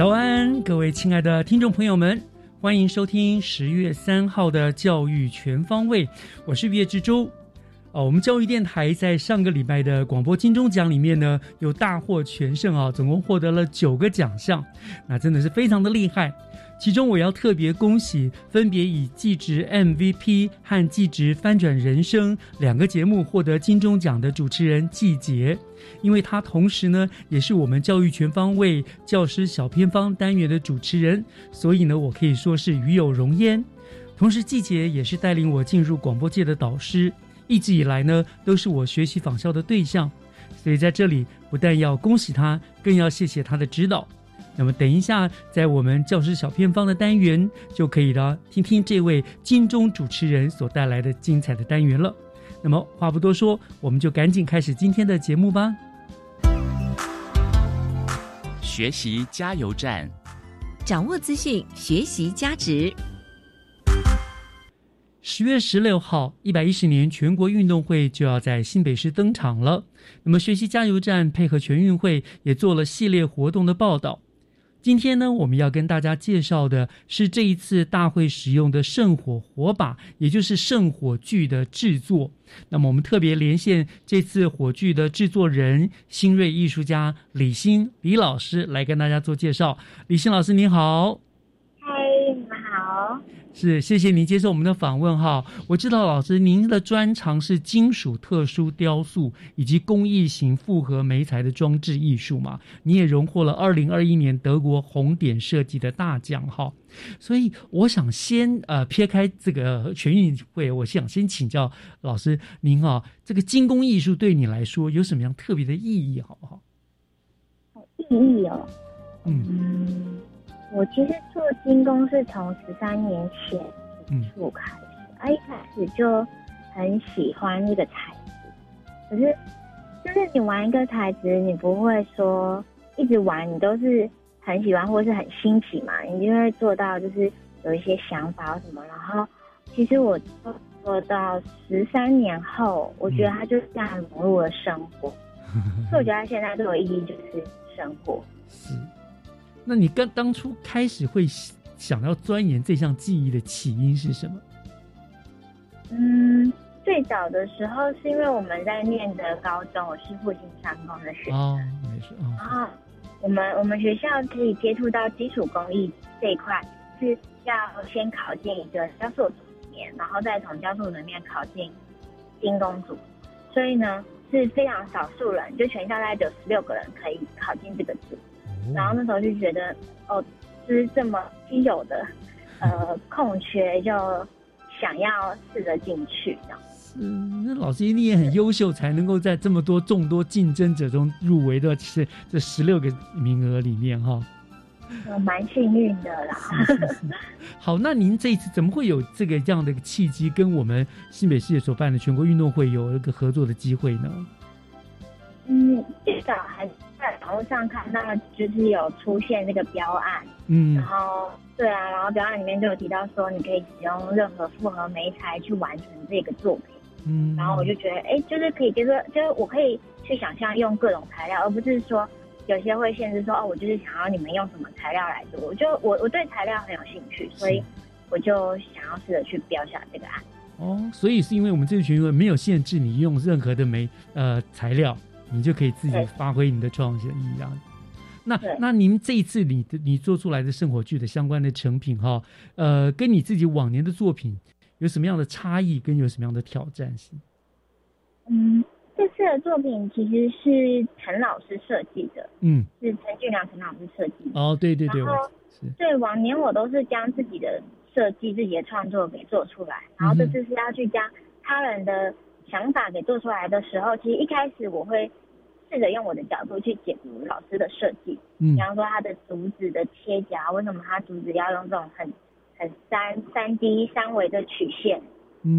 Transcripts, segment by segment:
早安，各位亲爱的听众朋友们，欢迎收听十月三号的教育全方位，我是岳志洲。哦，我们教育电台在上个礼拜的广播金钟奖里面呢，有大获全胜啊，总共获得了九个奖项，那真的是非常的厉害。其中我要特别恭喜分别以季职 MVP 和季职翻转人生两个节目获得金钟奖的主持人季杰，因为他同时呢也是我们教育全方位教师小偏方单元的主持人，所以呢我可以说是与有荣焉。同时，季杰也是带领我进入广播界的导师。一直以来呢，都是我学习仿效的对象，所以在这里不但要恭喜他，更要谢谢他的指导。那么等一下，在我们教师小偏方的单元就可以了，听听这位金钟主持人所带来的精彩的单元了。那么话不多说，我们就赶紧开始今天的节目吧。学习加油站，掌握资讯，学习价值。十月十六号，一百一十年全国运动会就要在新北市登场了。那么，学习加油站配合全运会也做了系列活动的报道。今天呢，我们要跟大家介绍的是这一次大会使用的圣火火把，也就是圣火炬的制作。那么，我们特别连线这次火炬的制作人新锐艺术家李欣李老师来跟大家做介绍。李欣老师，您好。是，谢谢您接受我们的访问哈。我知道老师您的专长是金属特殊雕塑以及工艺型复合媒材的装置艺术嘛，你也荣获了二零二一年德国红点设计的大奖哈。所以我想先呃撇开这个全运会，我想先请教老师您啊，这个精工艺术对你来说有什么样特别的意义，好不好？意义哦，嗯。我其实做金工是从十三年前接触开始，啊，一开始就很喜欢这个材质，可是就是你玩一个材质，你不会说一直玩，你都是很喜欢或是很新奇嘛，你就会做到就是有一些想法什么。然后其实我做到十三年后，我觉得它就这样融入了生活，所以我觉得它现在对我意义就是生活。是。那你刚当初开始会想要钻研这项技艺的起因是什么？嗯，最早的时候是因为我们在念的高中，我是复兴商工的学生，没事。然后我们我们学校可以接触到基础工艺这一块，是要先考进一个销售组里面，然后再从教授里面考进精工组，所以呢是非常少数人，就全校大概九十六个人可以考进这个组。然后那时候就觉得，哦，就是这么稀有的，呃，空缺，就想要试着进去这样。嗯，那老师一定也很优秀，才能够在这么多众多竞争者中入围的是这十六个名额里面哈。我蛮幸运的啦。好，那您这一次怎么会有这个这样的一个契机，跟我们新北市所办的全国运动会有一个合作的机会呢？嗯，至少还。在网络上看到，就是有出现这个标案，嗯，然后对啊，然后标案里面就有提到说，你可以使用任何复合媒材去完成这个作品，嗯，然后我就觉得，哎，就是可以接受，就是我可以去想象用各种材料，而不是说有些会限制说，哦，我就是想要你们用什么材料来做。我就我我对材料很有兴趣，所以我就想要试着去标下这个案。哦，所以是因为我们这个群没有限制你用任何的煤呃材料，你就可以自己发挥你的创新一样。那那您这一次你的你做出来的圣火炬的相关的成品哈，呃，跟你自己往年的作品有什么样的差异，跟有什么样的挑战性？嗯，这次的作品其实是陈老师设计的，嗯，是陈俊良陈老师设计。哦，对对对，对，往年我都是将自己的。设计自己的创作给做出来，然后这次是要去将他人的想法给做出来的时候，其实一开始我会试着用我的角度去解读老师的设计，嗯，比方说他的竹子的切角，为什么他竹子要用这种很很三三 D 三维的曲线，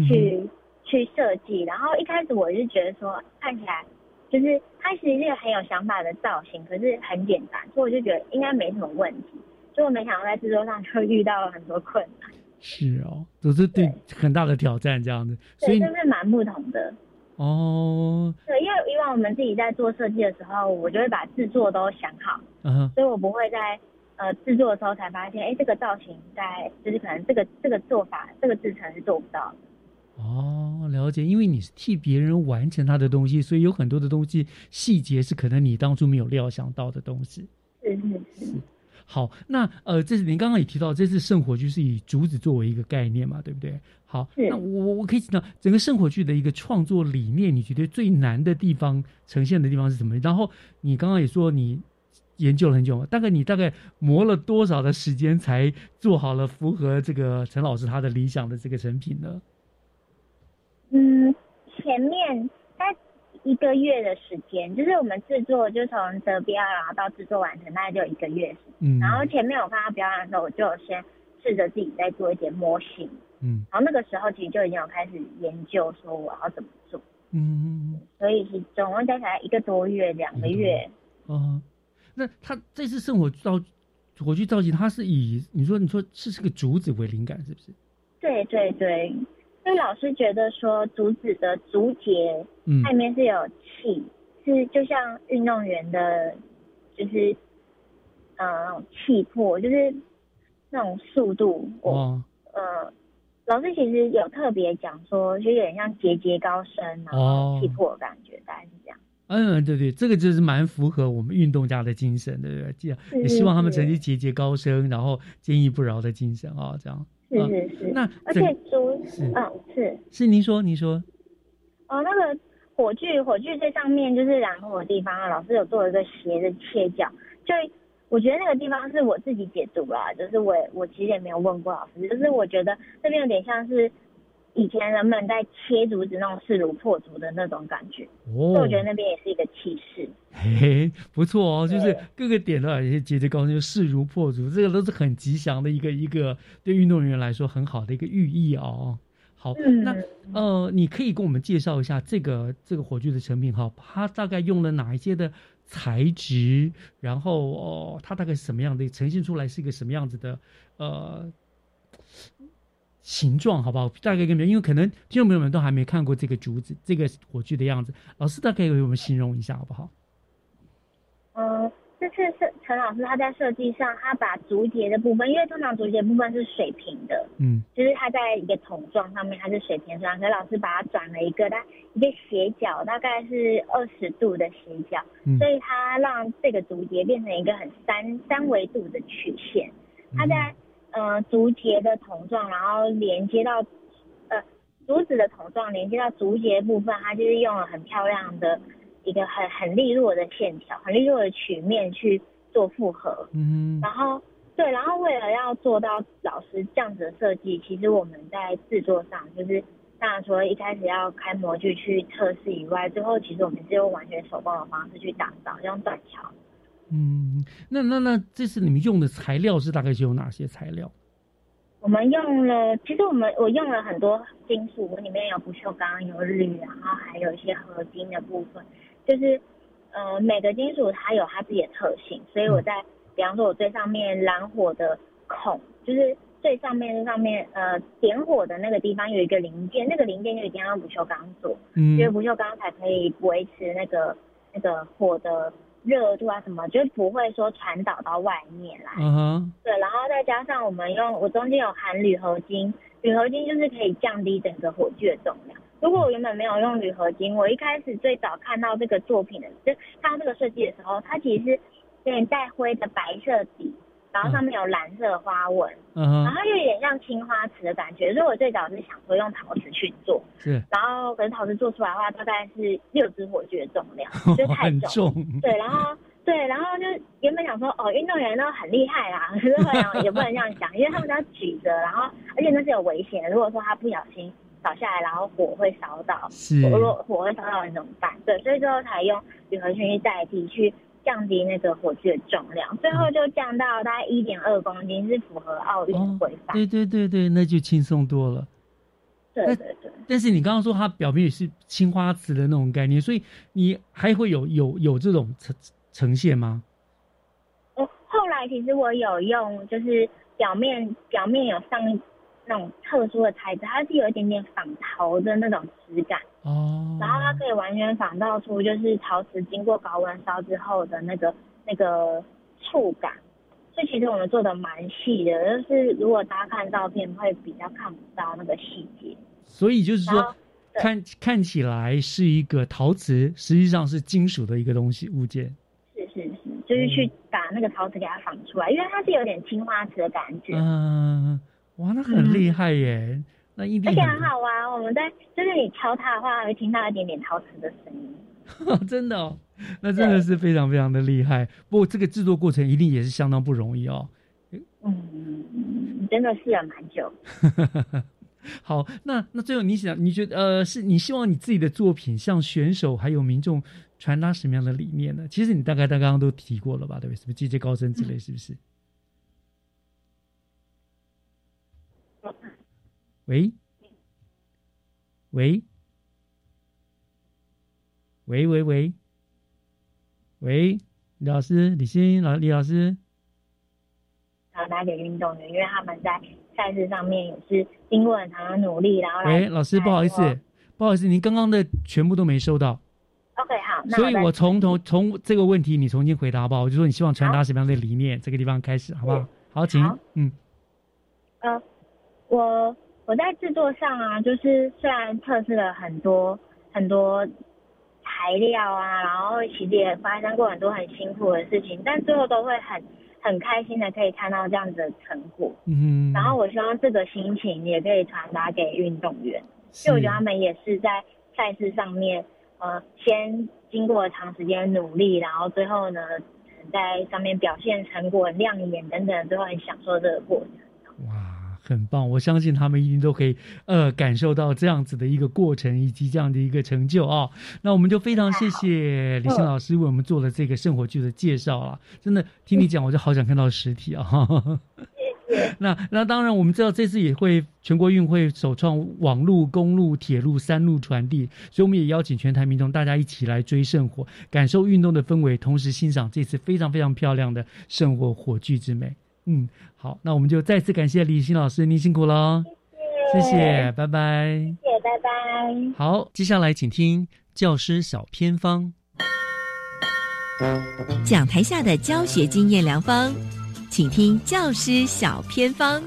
去去设计，然后一开始我是觉得说看起来就是它其实是一个很有想法的造型，可是很简单，所以我就觉得应该没什么问题。就没想到在制作上就遇到了很多困难，是哦，都是对很大的挑战这样子，所以就是蛮不同的哦。对，因为以往我们自己在做设计的时候，我就会把制作都想好，嗯，所以我不会在呃制作的时候才发现，哎，这个造型在就是可能这个这个做法这个制成是做不到的。哦，了解，因为你是替别人完成他的东西，所以有很多的东西细节是可能你当初没有料想到的东西。是是是。好，那呃，这是您刚刚也提到，这次圣火炬是以竹子作为一个概念嘛，对不对？好，那我我可以知道整个圣火炬的一个创作理念，你觉得最难的地方呈现的地方是什么？然后你刚刚也说你研究了很久嘛，大概你大概磨了多少的时间才做好了符合这个陈老师他的理想的这个成品呢？嗯，前面。一个月的时间，就是我们制作，就从得标，然后到制作完成，大概就一个月。嗯。然后前面我看到表演的时候，我就先试着自己再做一点模型。嗯。然后那个时候其实就已经有开始研究，说我要怎么做。嗯。所以是总共加起来一个多月，两个月。哦。那他这次圣火造火炬造型，它是以你说你说是这个竹子为灵感，是不是？对对对。因为老师觉得说竹子的竹节，嗯它里面是有气，是就像运动员的，就是呃气魄，就是那种速度。哦。呃，老师其实有特别讲说，就有点像节节高升，然后气魄的感觉，大概是这样。嗯，对对，这个就是蛮符合我们运动家的精神，对不对？这样也希望他们成绩节节高升，然后坚毅不饶的精神啊，这样。是是是，那而且竹，嗯是。是，您说您说，哦那个火炬火炬最上面就是燃火的地方啊，老师有做一个斜的切角，就我觉得那个地方是我自己解读啦，就是我我其实也没有问过老师，就是我觉得那边有点像是。以前人们在切竹子那种势如破竹的那种感觉，所以我觉得那边也是一个气势。嘿，不错哦，就是各个点的一些节节高升，就势如破竹，这个都是很吉祥的一个一个对运动员来说很好的一个寓意哦。好，那呃，你可以跟我们介绍一下这个这个火炬的成品哈，它大概用了哪一些的材质，然后哦，它大概是什么样的呈现出来是一个什么样子的呃。形状好不好？大概跟因为可能听众朋友们都还没看过这个竹子、这个火炬的样子，老师大概给我们形容一下好不好？嗯，这次是陈老师他在设计上，他把竹节的部分，因为通常竹节部分是水平的，嗯，就是它在一个桶状上面它是水平状，可是老师把它转了一个，它一个斜角，大概是二十度的斜角，所以它让这个竹节变成一个很三三维度的曲线，它在。呃，竹节的筒状，然后连接到呃竹子的筒状，连接到竹节部分，它就是用了很漂亮的一个很很利落的线条，很利落的曲面去做复合。嗯。然后对，然后为了要做到老师这样子的设计，其实我们在制作上，就是当然除了一开始要开模具去测试以外，最后其实我们是用完全手工的方式去打造，用断桥。嗯，那那那这次你们用的材料是大概是有哪些材料？我们用了，其实我们我用了很多金属，我里面有不锈钢、有铝，然后还有一些合金的部分。就是呃，每个金属它有它自己的特性，所以我在比方说我最上面燃火的孔，就是最上面上面呃点火的那个地方有一个零件，那个零件就一定要用不锈钢做，因为不锈钢才可以维持那个那个火的热度啊什么，就不会说传导到外面来。嗯哼。对，然后再加上我们用我中间有含铝合金，铝合金就是可以降低整个火炬的重量。如果我原本没有用铝合金，我一开始最早看到这个作品的，就看到这个设计的时候，它其实是有点带灰的白色底。然后上面有蓝色花纹，嗯，然后又有点像青花瓷的感觉，所以我最早是想说用陶瓷去做，是，然后可是陶瓷做出来的话，大概是六支火炬的重量，就太重，对，然后对，然后就原本想说哦，运动员都很厉害啦，可是后来也不能这样想，因为他们都要举着，然后而且那是有危险，如果说他不小心倒下来，然后火会烧到，是，如果火会烧到你怎么办？对，所以最后才用铝合金去代替去。降低那个火炬的重量，最后就降到大概一点二公斤，是符合奥运规范。对对对对，那就轻松多了。对对对。但是你刚刚说它表面也是青花瓷的那种概念，所以你还会有有有这种呈呈现吗？我，后来其实我有用，就是表面表面有上。那种特殊的材质，它是有一点点仿陶的那种质感哦，然后它可以完全仿造出就是陶瓷经过高温烧之后的那个那个触感，所以其实我们做的蛮细的，就是如果大家看照片会比较看不到那个细节。所以就是说，看看起来是一个陶瓷，实际上是金属的一个东西物件。是是是，就是去把那个陶瓷给它仿出来，因为它是有点青花瓷的感觉。嗯。哇，那很厉害耶！那一定而且很好玩。我们在就是你敲它的话，会听到一点点陶瓷的声音。真的哦，那真的是非常非常的厉害。不过这个制作过程一定也是相当不容易哦。嗯，真的试了蛮久。好，那那最后你想，你觉得呃，是你希望你自己的作品向选手还有民众传达什么样的理念呢？其实你大概他刚刚都提过了吧，对不对？什么节节高升之类，是不是？喂，喂，喂喂喂，喂，李老师，李欣老李老师，然后拿给运动员，因为他们在赛事上面也是经过很长的努力，然后喂，老师不好意思，不好意思，您刚刚的全部都没收到。OK，好，所以我从头从这个问题你重新回答好不好？我就说你希望传达什么样的理念，这个地方开始好不好？好，请，嗯，呃。我我在制作上啊，就是虽然测试了很多很多材料啊，然后其实也发生过很多很辛苦的事情，但最后都会很很开心的可以看到这样子的成果。嗯。然后我希望这个心情也可以传达给运动员，因为我觉得他们也是在赛事上面，呃，先经过长时间努力，然后最后呢，在上面表现成果很亮眼等等，最后很享受这个过程。哇。很棒，我相信他们一定都可以呃感受到这样子的一个过程以及这样的一个成就啊。那我们就非常谢谢李欣老师为我们做的这个圣火剧的介绍啊，真的听你讲我就好想看到实体啊。谢谢。那那当然我们知道这次也会全国运会首创网路、公路、铁路三路传递，所以我们也邀请全台民众大家一起来追圣火，感受运动的氛围，同时欣赏这次非常非常漂亮的圣火火炬之美。嗯，好，那我们就再次感谢李欣老师，您辛苦了，谢谢，谢谢，拜拜，谢谢，拜拜。好，接下来请听教师小偏方，讲台下的教学经验良方，请听教师小偏方。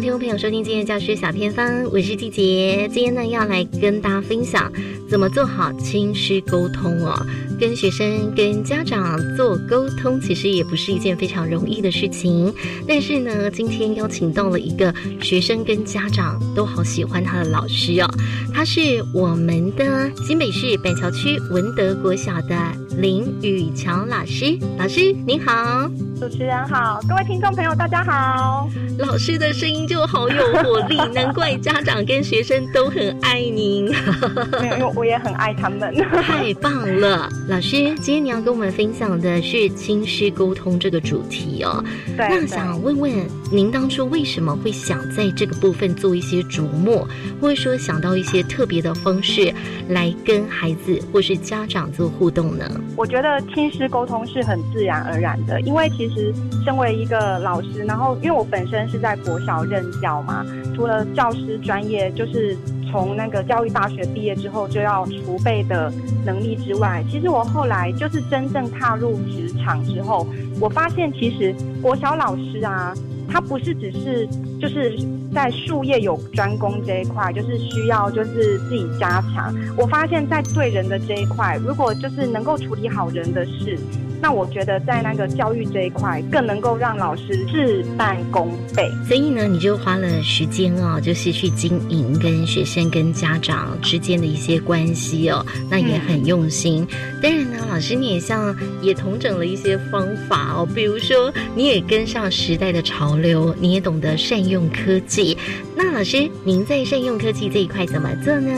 听众朋友，收听今天教师小偏方，我是季杰。今天呢，要来跟大家分享怎么做好亲师沟通哦。跟学生、跟家长做沟通，其实也不是一件非常容易的事情。但是呢，今天邀请到了一个学生跟家长都好喜欢他的老师哦，他是我们的新北市板桥区文德国小的林宇乔老师。老师您好，主持人好，各位听众朋友大家好。老师的声音就好有活力，难怪家长跟学生都很爱您。没有，因为我也很爱他们。太棒了。老师，今天你要跟我们分享的是亲师沟通这个主题哦。对。那想问问您当初为什么会想在这个部分做一些琢磨，或者说想到一些特别的方式来跟孩子或是家长做互动呢？我觉得亲师沟通是很自然而然的，因为其实身为一个老师，然后因为我本身是在国小任教嘛，除了教师专业，就是从那个教育大学毕业之后就要储备的能力之外，其实我后来就是真正踏入职场之后，我发现其实国小老师啊。他不是只是就是在术业有专攻这一块，就是需要就是自己加强。我发现，在对人的这一块，如果就是能够处理好人的事。那我觉得在那个教育这一块，更能够让老师事半功倍。所以呢，你就花了时间哦，就是去经营跟学生跟家长之间的一些关系哦，那也很用心。当然呢，老师你也像也同整了一些方法哦，比如说你也跟上时代的潮流，你也懂得善用科技。那老师，您在善用科技这一块怎么做呢？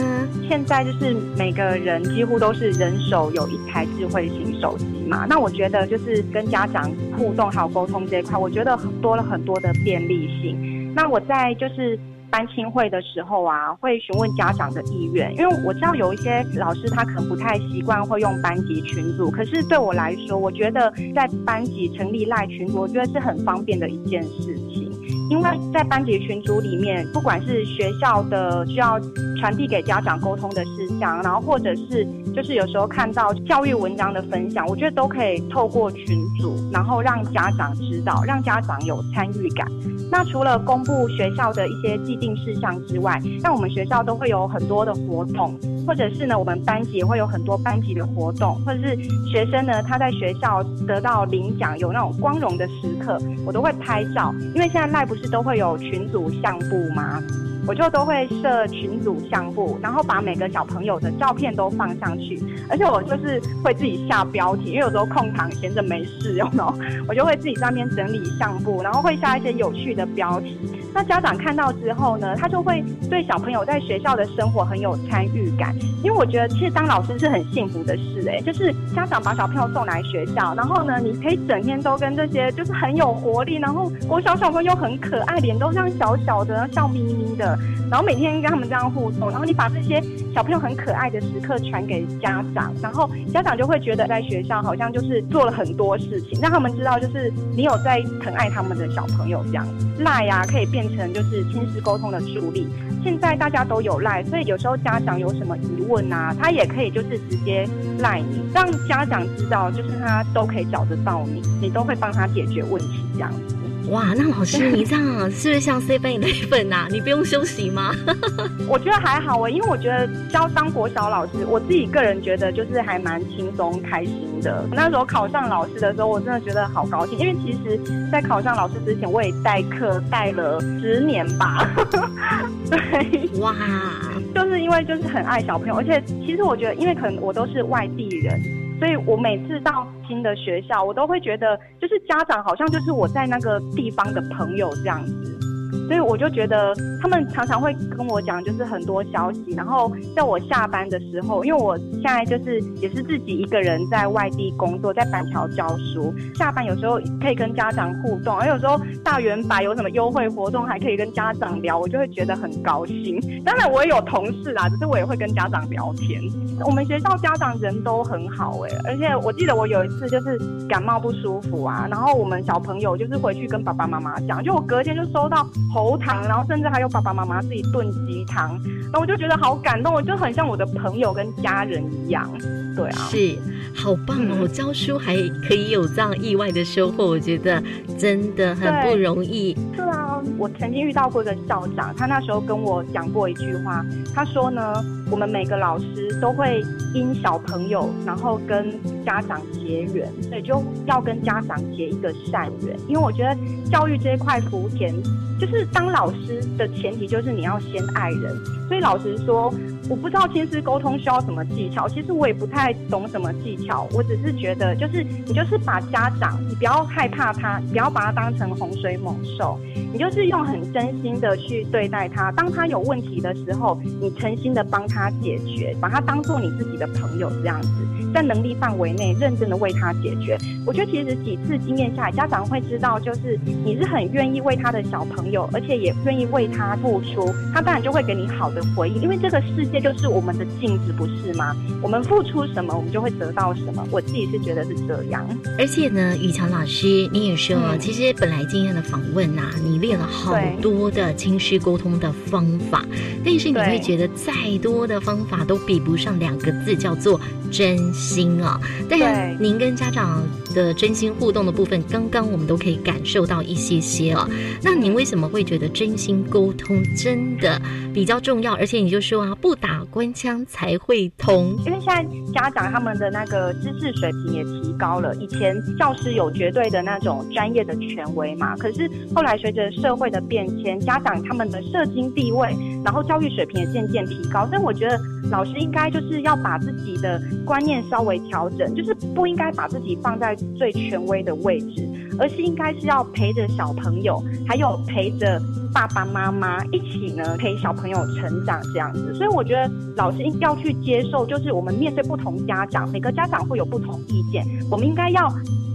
现在就是每个人几乎都是人手有一台智慧型手机嘛，那我。觉得就是跟家长互动还有沟通这一块，我觉得多了很多的便利性。那我在就是班亲会的时候啊，会询问家长的意愿，因为我知道有一些老师他可能不太习惯会用班级群组，可是对我来说，我觉得在班级成立赖群组，我觉得是很方便的一件事情。因为在班级群组里面，不管是学校的需要传递给家长沟通的事项，然后或者是就是有时候看到教育文章的分享，我觉得都可以透过群组，然后让家长知道，让家长有参与感。那除了公布学校的一些既定事项之外，像我们学校都会有很多的活动，或者是呢，我们班级也会有很多班级的活动，或者是学生呢他在学校得到领奖有那种光荣的时刻，我都会拍照，因为现在赖不是都会有群组相簿吗？我就都会设群组相簿，然后把每个小朋友的照片都放上去，而且我就是会自己下标题，因为有时候空堂闲着没事，有没有？我就会自己在那边整理相簿，然后会下一些有趣的标题。那家长看到之后呢，他就会对小朋友在学校的生活很有参与感。因为我觉得其实当老师是很幸福的事，哎，就是家长把小朋友送来学校，然后呢，你可以整天都跟这些就是很有活力，然后国小小朋友又很可爱，脸都像小小的，笑眯眯的。然后每天跟他们这样互动，然后你把这些小朋友很可爱的时刻传给家长，然后家长就会觉得在学校好像就是做了很多事情，让他们知道就是你有在疼爱他们的小朋友这样。赖呀可以变成就是亲子沟通的助力。现在大家都有赖，所以有时候家长有什么疑问啊，他也可以就是直接赖你，让家长知道就是他都可以找得到你，你都会帮他解决问题这样。哇，那老师你这样是不是像 C 班那份呐？你不用休息吗？我觉得还好哎，因为我觉得教当国小老师，我自己个人觉得就是还蛮轻松开心的。那时候考上老师的时候，我真的觉得好高兴，因为其实，在考上老师之前，我也代课代了十年吧。对，哇，就是因为就是很爱小朋友，而且其实我觉得，因为可能我都是外地人。所以我每次到新的学校，我都会觉得，就是家长好像就是我在那个地方的朋友这样子。所以我就觉得他们常常会跟我讲，就是很多消息。然后在我下班的时候，因为我现在就是也是自己一个人在外地工作，在板桥教书。下班有时候可以跟家长互动，而有时候大圆白有什么优惠活动，还可以跟家长聊，我就会觉得很高兴。当然我也有同事啦，只是我也会跟家长聊天。我们学校家长人都很好哎，而且我记得我有一次就是感冒不舒服啊，然后我们小朋友就是回去跟爸爸妈妈讲，就我隔天就收到。喉糖，然后甚至还有爸爸妈妈自己炖鸡汤，那我就觉得好感动，我就很像我的朋友跟家人一样，对啊，是，好棒哦！教书还可以有这样意外的收获，我觉得真的很不容易。是啊，我曾经遇到过一个校长，他那时候跟我讲过一句话，他说呢，我们每个老师都会因小朋友，然后跟家长结缘，所以就要跟家长结一个善缘，因为我觉得教育这一块福田。就是当老师的前提就是你要先爱人，所以老实说，我不知道亲师沟通需要什么技巧，其实我也不太懂什么技巧，我只是觉得就是你就是把家长，你不要害怕他，不要把他当成洪水猛兽，你就是用很真心的去对待他，当他有问题的时候，你诚心的帮他。他解决，把他当做你自己的朋友这样子，在能力范围内认真的为他解决。我觉得其实几次经验下来，家长会知道，就是你是很愿意为他的小朋友，而且也愿意为他付出，他当然就会给你好的回应。因为这个世界就是我们的镜子，不是吗？我们付出什么，我们就会得到什么。我自己是觉得是这样。而且呢，雨强老师，你也说，其实本来今天的访问呐，你列了好多的亲师沟通的方法，但是你会觉得再多的方法都比不上两个字，叫做真心啊。但是您跟家长的真心互动的部分，刚刚我们都可以感受到一些些哦。那您为什么会觉得真心沟通真的比较重要？而且你就说啊，不打官腔才会通，因为现在家长他们的那个知识水平也提高了，以前教师有绝对的那种专业的权威嘛，可是后来随着社会的变迁，家长他们的社经地位，然后教育水平也渐渐提高，所以我觉得老师应该就是要把自己的观念稍微调整，就是不应该把自己放在最权威的位置，而是应该是要陪着小朋友，还有陪着爸爸妈妈一起呢陪小朋友成长这样子。所以我觉得老师要去接受，就是我们面对不同家长，每个家长会有不同意见，我们应该要。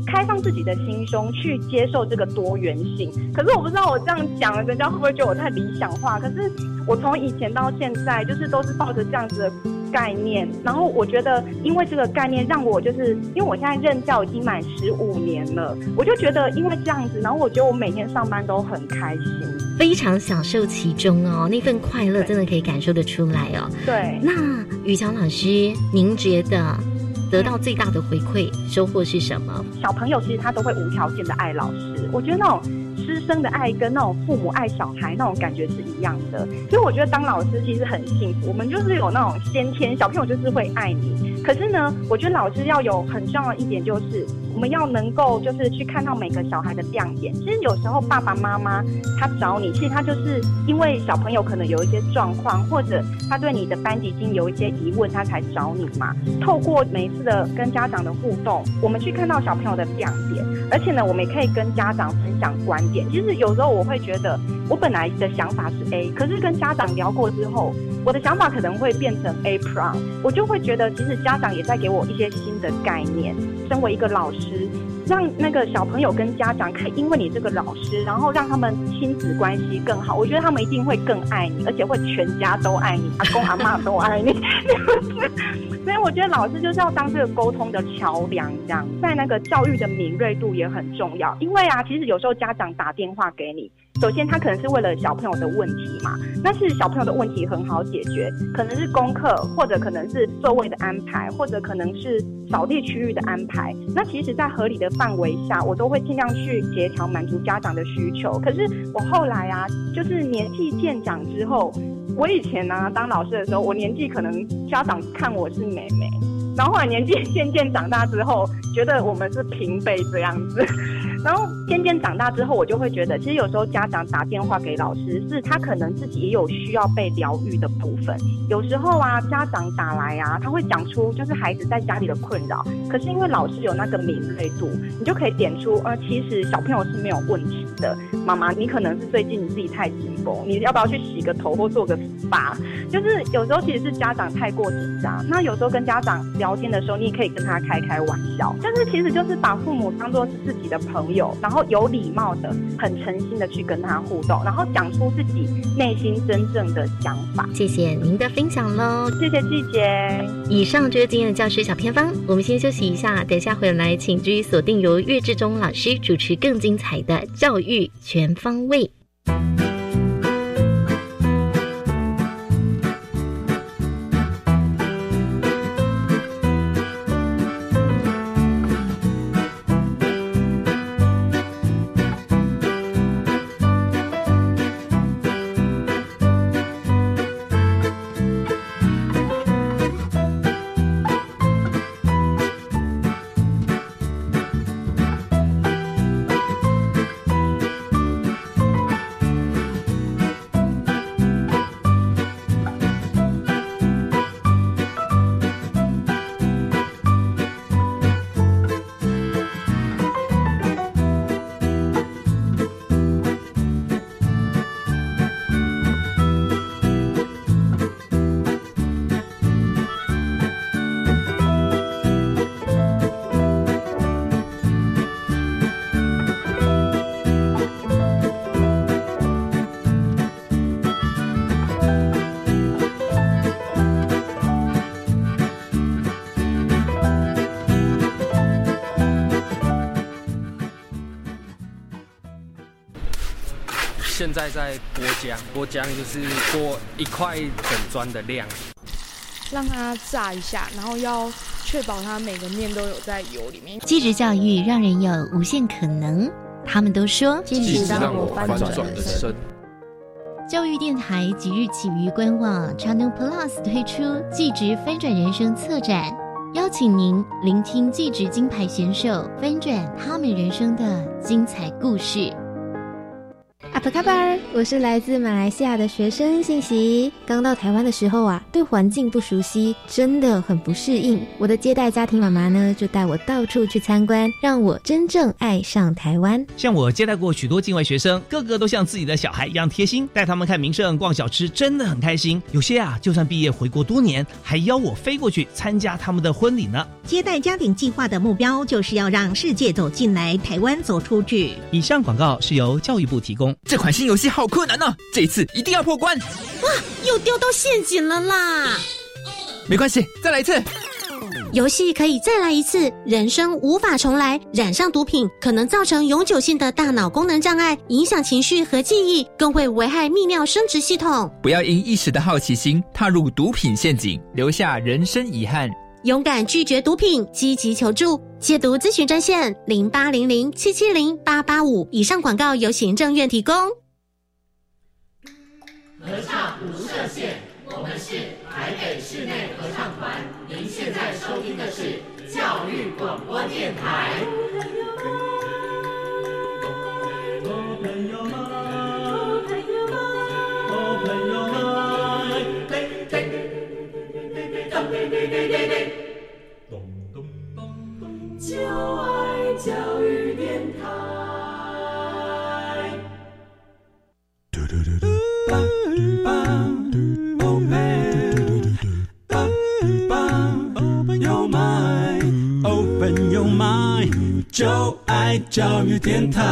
开放自己的心胸去接受这个多元性，可是我不知道我这样讲，人家会不会觉得我太理想化？可是我从以前到现在，就是都是抱着这样子的概念，然后我觉得，因为这个概念让我就是，因为我现在任教已经满十五年了，我就觉得因为这样子，然后我觉得我每天上班都很开心，非常享受其中哦，那份快乐真的可以感受得出来哦。对，那雨强老师，您觉得？得到最大的回馈收获是什么？小朋友其实他都会无条件的爱老师，我觉得那种师生的爱跟那种父母爱小孩那种感觉是一样的。所以我觉得当老师其实很幸福，我们就是有那种先天小朋友就是会爱你。可是呢，我觉得老师要有很重要的一点就是。我们要能够就是去看到每个小孩的亮点。其实有时候爸爸妈妈他找你，其实他就是因为小朋友可能有一些状况，或者他对你的班级经有一些疑问，他才找你嘛。透过每一次的跟家长的互动，我们去看到小朋友的亮点，而且呢，我们也可以跟家长分享观点。其实有时候我会觉得，我本来的想法是 A，可是跟家长聊过之后，我的想法可能会变成 A Pro，我就会觉得其实家长也在给我一些新的概念。身为一个老师，让那个小朋友跟家长可以因为你这个老师，然后让他们亲子关系更好。我觉得他们一定会更爱你，而且会全家都爱你，阿公阿妈都爱你。所以我觉得老师就是要当这个沟通的桥梁，这样在那个教育的敏锐度也很重要。因为啊，其实有时候家长打电话给你。首先，他可能是为了小朋友的问题嘛，那是小朋友的问题很好解决，可能是功课，或者可能是座位的安排，或者可能是扫地区域的安排。那其实，在合理的范围下，我都会尽量去协调，满足家长的需求。可是我后来啊，就是年纪渐长之后，我以前呢当老师的时候，我年纪可能家长看我是妹妹，然后后来年纪渐渐长大之后，觉得我们是平辈这样子。然后渐渐长大之后，我就会觉得，其实有时候家长打电话给老师，是他可能自己也有需要被疗愈的部分。有时候啊，家长打来啊，他会讲出就是孩子在家里的困扰，可是因为老师有那个敏锐度，你就可以点出，呃，其实小朋友是没有问题的。妈妈，你可能是最近你自己太紧绷，你要不要去洗个头或做个 SPA？就是有时候其实是家长太过紧张。那有时候跟家长聊天的时候，你也可以跟他开开玩笑，就是其实就是把父母当做是自己的朋友。有，然后有礼貌的、很诚心的去跟他互动，然后讲出自己内心真正的想法。谢谢您的分享喽，谢谢季姐。以上就是今天的教师小偏方，我们先休息一下，等下回来请继续锁定由岳志忠老师主持更精彩的教育全方位。在在剥浆，剥浆就是剥一块整砖的量，让它炸一下，然后要确保它每个面都有在油里面。继职教育让人有无限可能，他们都说继职让我翻转人生。教育电台即日起于官网 Channel Plus 推出“继职翻转人生”策展，邀请您聆听继职金牌选手翻转他们人生的精彩故事。阿普卡巴尔，我是来自马来西亚的学生信息。刚到台湾的时候啊，对环境不熟悉，真的很不适应。我的接待家庭妈妈呢，就带我到处去参观，让我真正爱上台湾。像我接待过许多境外学生，个个都像自己的小孩一样贴心，带他们看名胜、逛小吃，真的很开心。有些啊，就算毕业回国多年，还邀我飞过去参加他们的婚礼呢。接待家庭计划的目标，就是要让世界走进来，台湾走出去。以上广告是由教育部提供。这款新游戏好困难呢，这一次一定要破关！哇，又掉到陷阱了啦！没关系，再来一次。游戏可以再来一次，人生无法重来。染上毒品可能造成永久性的大脑功能障碍，影响情绪和记忆，更会危害泌尿生殖系统。不要因一时的好奇心踏入毒品陷阱，留下人生遗憾。勇敢拒绝毒品，积极求助。戒毒咨询专线：零八零零七七零八八五。以上广告由行政院提供。合唱无设限，我们是台北室内合唱团。您现在收听的是教育广播电台。就爱教育电台。Open your mind, open your mind，就爱教育电台。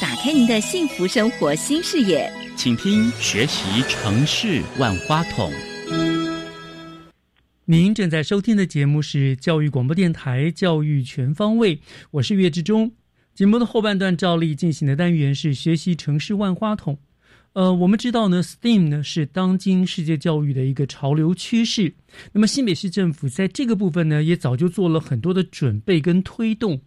打开您的幸福生活新视野，请听学习城市万花筒。您正在收听的节目是教育广播电台《教育全方位》，我是岳志忠。节目的后半段照例进行的单元是学习城市万花筒。呃，我们知道呢，STEAM 呢是当今世界教育的一个潮流趋势。那么新北市政府在这个部分呢，也早就做了很多的准备跟推动。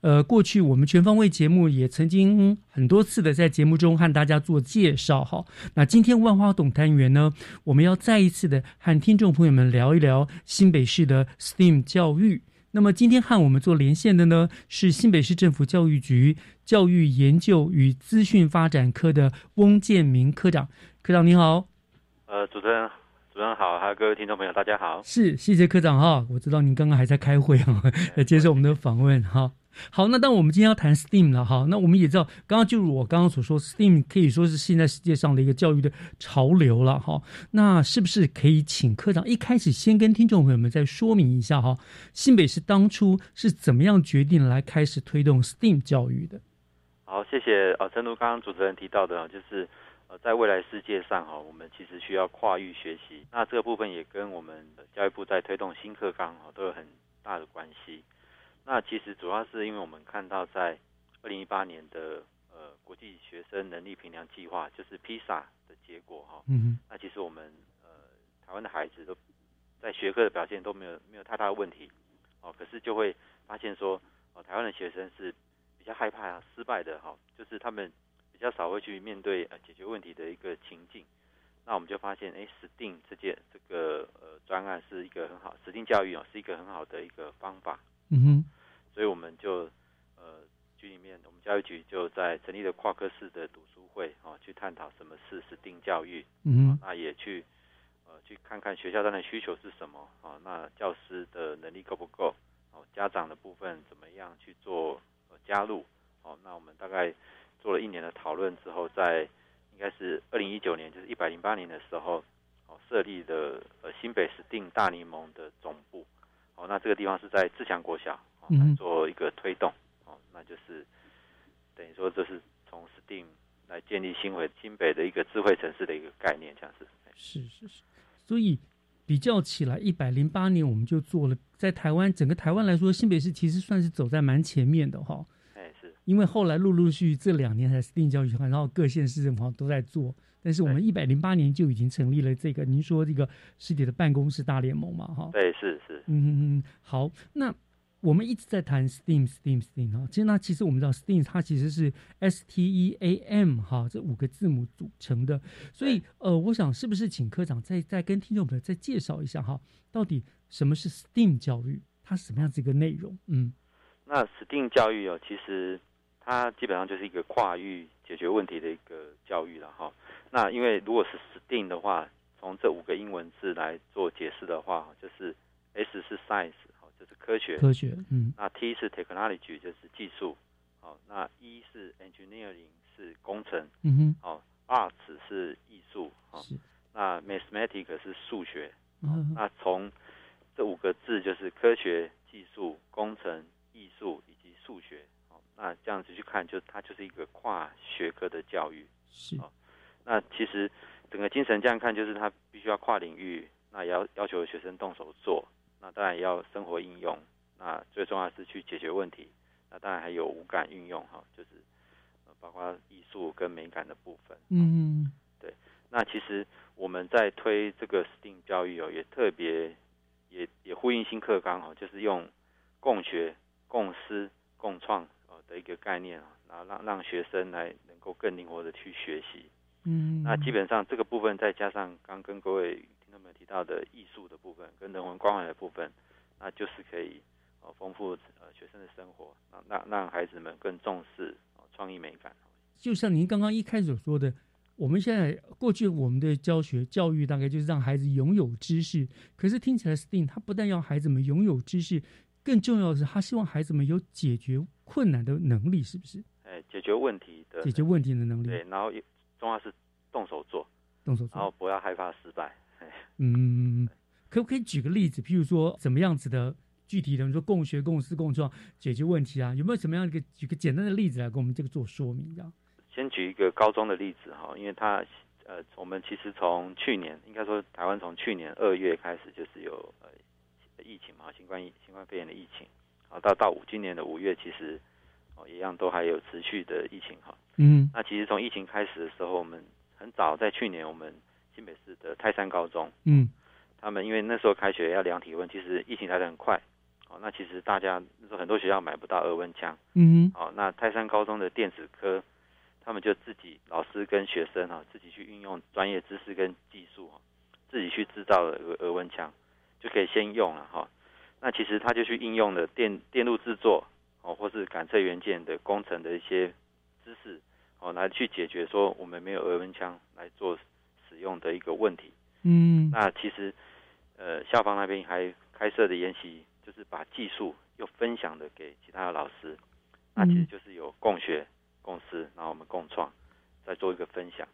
呃，过去我们全方位节目也曾经很多次的在节目中和大家做介绍。哈，那今天万花筒单元呢，我们要再一次的和听众朋友们聊一聊新北市的 STEAM 教育。那么今天和我们做连线的呢，是新北市政府教育局教育研究与资讯发展科的翁建明科长。科长你好。呃，主持人，主持人好，还有各位听众朋友，大家好。是，谢谢科长哈。我知道您刚刚还在开会哈，来接受我们的访问哈。好，那但我们今天要谈 STEAM 了哈。那我们也知道，刚刚就如我刚刚所说，STEAM 可以说是现在世界上的一个教育的潮流了哈。那是不是可以请科长一开始先跟听众朋友们再说明一下哈？新北市当初是怎么样决定来开始推动 STEAM 教育的？好，谢谢啊，正如刚刚主持人提到的，就是呃，在未来世界上哈，我们其实需要跨域学习。那这个部分也跟我们的教育部在推动新课纲哈都有很大的关系。那其实主要是因为我们看到，在二零一八年的呃国际学生能力评量计划，就是 PISA 的结果哈。嗯那其实我们呃台湾的孩子都在学科的表现都没有没有太大的问题哦，可是就会发现说哦台湾的学生是比较害怕失败的哈，就是他们比较少会去面对呃解决问题的一个情境。那我们就发现，哎，指定这件这个呃专案是一个很好，指定教育哦是一个很好的一个方法。嗯哼。所以我们就呃局里面，我们教育局就在成立了跨科室的读书会啊，去探讨什么是指定教育。嗯，那也去呃去看看学校端的需求是什么啊，那教师的能力够不够？哦，家长的部分怎么样去做加入？哦，那我们大概做了一年的讨论之后，在应该是二零一九年，就是一百零八年的时候，哦设立的呃新北市定大联盟的总部。哦，那这个地方是在自强国小。嗯，做一个推动，哦，那就是等于说这是从 STEAM 来建立新北新北的一个智慧城市的一个概念，这样子。是是是，所以比较起来，一百零八年我们就做了，在台湾整个台湾来说，新北市其实算是走在蛮前面的哈。哎，是因为后来陆陆续续这两年才 STEAM 教育团，然后各县市政府都在做，但是我们一百零八年就已经成立了这个，您说这个实体的办公室大联盟嘛，哈。对，是是。嗯嗯嗯，好，那。我们一直在谈 STEAM，STEAM，STEAM 哈，其实那其实我们知道 STEAM 它其实是 S T E A M 哈这五个字母组成的，所以呃，我想是不是请科长再再跟听众朋友再介绍一下哈，到底什么是 STEAM 教育，它是什么样子一个内容？嗯，那 STEAM 教育哦，其实它基本上就是一个跨域解决问题的一个教育了哈。那因为如果是 STEAM 的话，从这五个英文字来做解释的话，就是 S 是 Science。就是科学，科学，嗯，那 T 是 technology，就是技术，好，那 E 是 engineering，是工程，嗯哼，好，Arts 是艺术，好，那 mathematics 是数学，嗯，那从这五个字就是科学、技术、工程、艺术以及数学，好，那这样子去看，就它就是一个跨学科的教育，是，那其实整个精神这样看，就是它必须要跨领域，那也要要求学生动手做。那当然也要生活应用，那最重要是去解决问题。那当然还有五感运用哈，就是包括艺术跟美感的部分。嗯，对。那其实我们在推这个 STEAM 教育哦，也特别也也呼应新课纲哈，就是用共学、共思、共创呃的一个概念啊，然后让让学生来能够更灵活的去学习。嗯，那基本上这个部分再加上刚跟各位。那么提到的艺术的部分跟人文关怀的部分，那就是可以呃丰富呃学生的生活，让让让孩子们更重视创意美感。就像您刚刚一开始所说的，我们现在过去我们的教学教育大概就是让孩子拥有知识，可是听起来 STEAM 它不但要孩子们拥有知识，更重要的是他希望孩子们有解决困难的能力，是不是？哎，解决问题的解决问题的能力。对，然后重要是动手做，动手做，然后不要害怕失败。嗯，可不可以举个例子？譬如说，怎么样子的具体的，你说共学、共思、共创解决问题啊？有没有什么样一个举个简单的例子来跟我们这个做说明？这样，先举一个高中的例子哈，因为他呃，我们其实从去年，应该说台湾从去年二月开始就是有呃疫情嘛，新冠疫新冠肺炎的疫情，啊，到到五今年的五月，其实哦一样都还有持续的疫情哈。嗯，那其实从疫情开始的时候，我们很早在去年我们。新北市的泰山高中，嗯，他们因为那时候开学要量体温，其实疫情来得很快，哦，那其实大家那时候很多学校买不到额温枪，嗯，哦，那泰山高中的电子科，他们就自己老师跟学生哈，自己去运用专业知识跟技术哈，自己去制造了额额温枪，就可以先用了哈。那其实他就去应用了电电路制作哦，或是感测元件的工程的一些知识哦，来去解决说我们没有额温枪来做。使用的一个问题，嗯，那其实，呃，校方那边还开设的研习，就是把技术又分享的给其他的老师，那其实就是有共学、共识，然后我们共创，再做一个分享。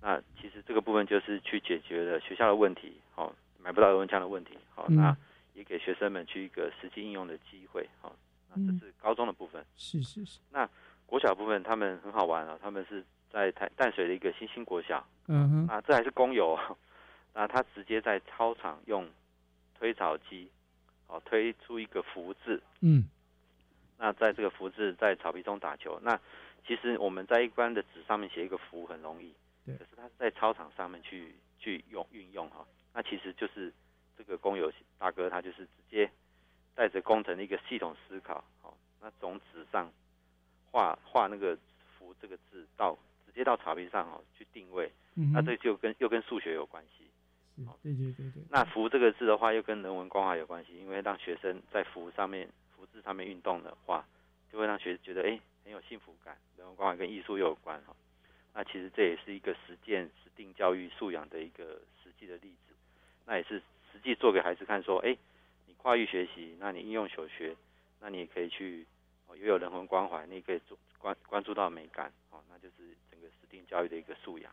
那其实这个部分就是去解决了学校的问题，好，买不到额温枪的问题，好，那也给学生们去一个实际应用的机会，好，那这是高中的部分，是是是。那国小部分他们很好玩啊，他们是。在台淡水的一个新兴国小，嗯哼，啊，这还是公有，那他直接在操场用推草机，哦，推出一个福字，嗯，那在这个福字在草皮中打球，那其实我们在一般的纸上面写一个福很容易，对，可是他是在操场上面去去用运用哈，那其实就是这个工友大哥他就是直接带着工程的一个系统思考，好，那从纸上画画那个福这个字到。直接到草坪上哦去定位，那这就跟又跟数学有关系。对对对对。那“福”这个字的话，又跟人文关怀有关系，因为让学生在“福”上面、“福”字上面运动的话，就会让学觉得哎很有幸福感。人文关怀跟艺术又有关哈。那其实这也是一个实践、实定教育素养的一个实际的例子。那也是实际做给孩子看，说哎，你跨域学习，那你应用小学，那你也可以去哦，又有人文关怀，你也可以做关关注到美感哦，那就是。整个实定教育的一个素养，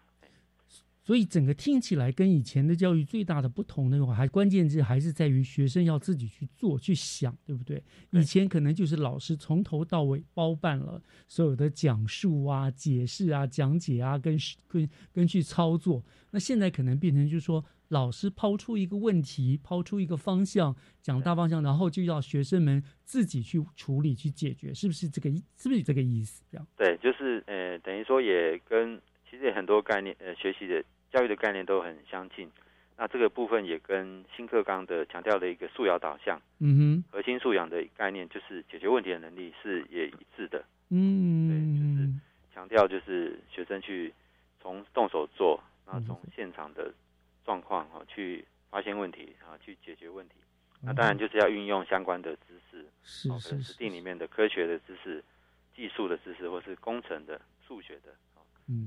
所以整个听起来跟以前的教育最大的不同的话，还关键字还是在于学生要自己去做、去想，对不对？以前可能就是老师从头到尾包办了所有的讲述啊、解释啊、讲解啊，跟跟跟去操作。那现在可能变成就是说，老师抛出一个问题，抛出一个方向，讲大方向，然后就要学生们自己去处理、去解决，是不是这个意？是不是这个意思？这样？对，就是呃，等于说也跟其实很多概念呃学习的。教育的概念都很相近，那这个部分也跟新课纲的强调的一个素养导向，嗯哼，核心素养的概念就是解决问题的能力是也一致的，嗯，对，就是强调就是学生去从动手做，那从现场的状况哈去发现问题啊，去解决问题，那当然就是要运用相关的知识，是是是，地里面的科学的知识、技术的知识，或是工程的、数学的啊，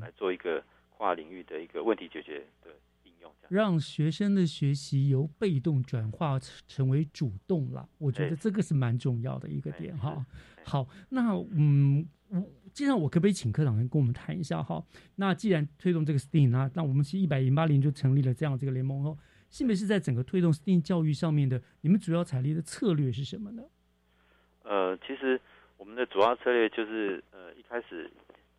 来做一个。跨领域的一个问题解决的应用，让学生的学习由被动转化成为主动了。我觉得这个是蛮重要的一个点哈。好，那嗯，我既然我可不可以请科长跟跟我们谈一下哈？那既然推动这个 STEAM 那那我们是一百零八年就成立了这样这个联盟后，新北市在整个推动 STEAM 教育上面的，你们主要采立的策略是什么呢？呃，其实我们的主要策略就是呃，一开始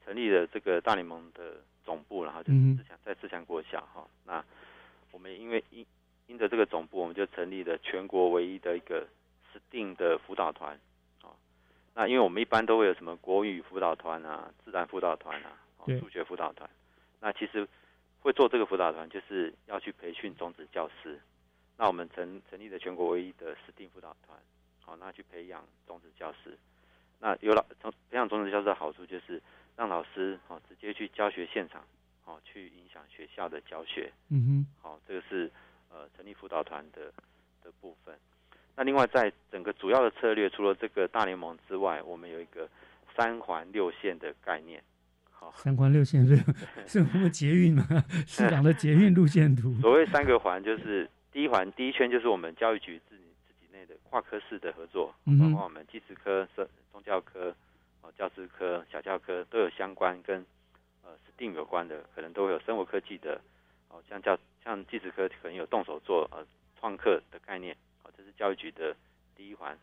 成立了这个大联盟的。总部，然后就是自强在自强国小哈。那我们因为因因着这个总部，我们就成立了全国唯一的一个 STEAM 的辅导团啊。那因为我们一般都会有什么国语辅导团啊、自然辅导团啊、数学辅导团。那其实会做这个辅导团，就是要去培训种子教师。那我们成成立了全国唯一的 STEAM 辅导团，好，那去培养种子教师。那有了从培养种子教师的好处就是。让老师哦直接去教学现场，哦去影响学校的教学。嗯哼，好，这个是呃成立辅导团的的部分。那另外在整个主要的策略，除了这个大联盟之外，我们有一个三环六线的概念。好，三环六线是是我们捷运嘛，市长的捷运路线图。所谓三个环，就是第一环第一圈就是我们教育局自己自己内的跨科室的合作，包括我们技职科、社宗教科。哦，教师科、小教科都有相关跟呃 STEAM 有关的，可能都会有生活科技的，哦，像教像技职科可能有动手做呃创客的概念，哦，这是教育局的第一环。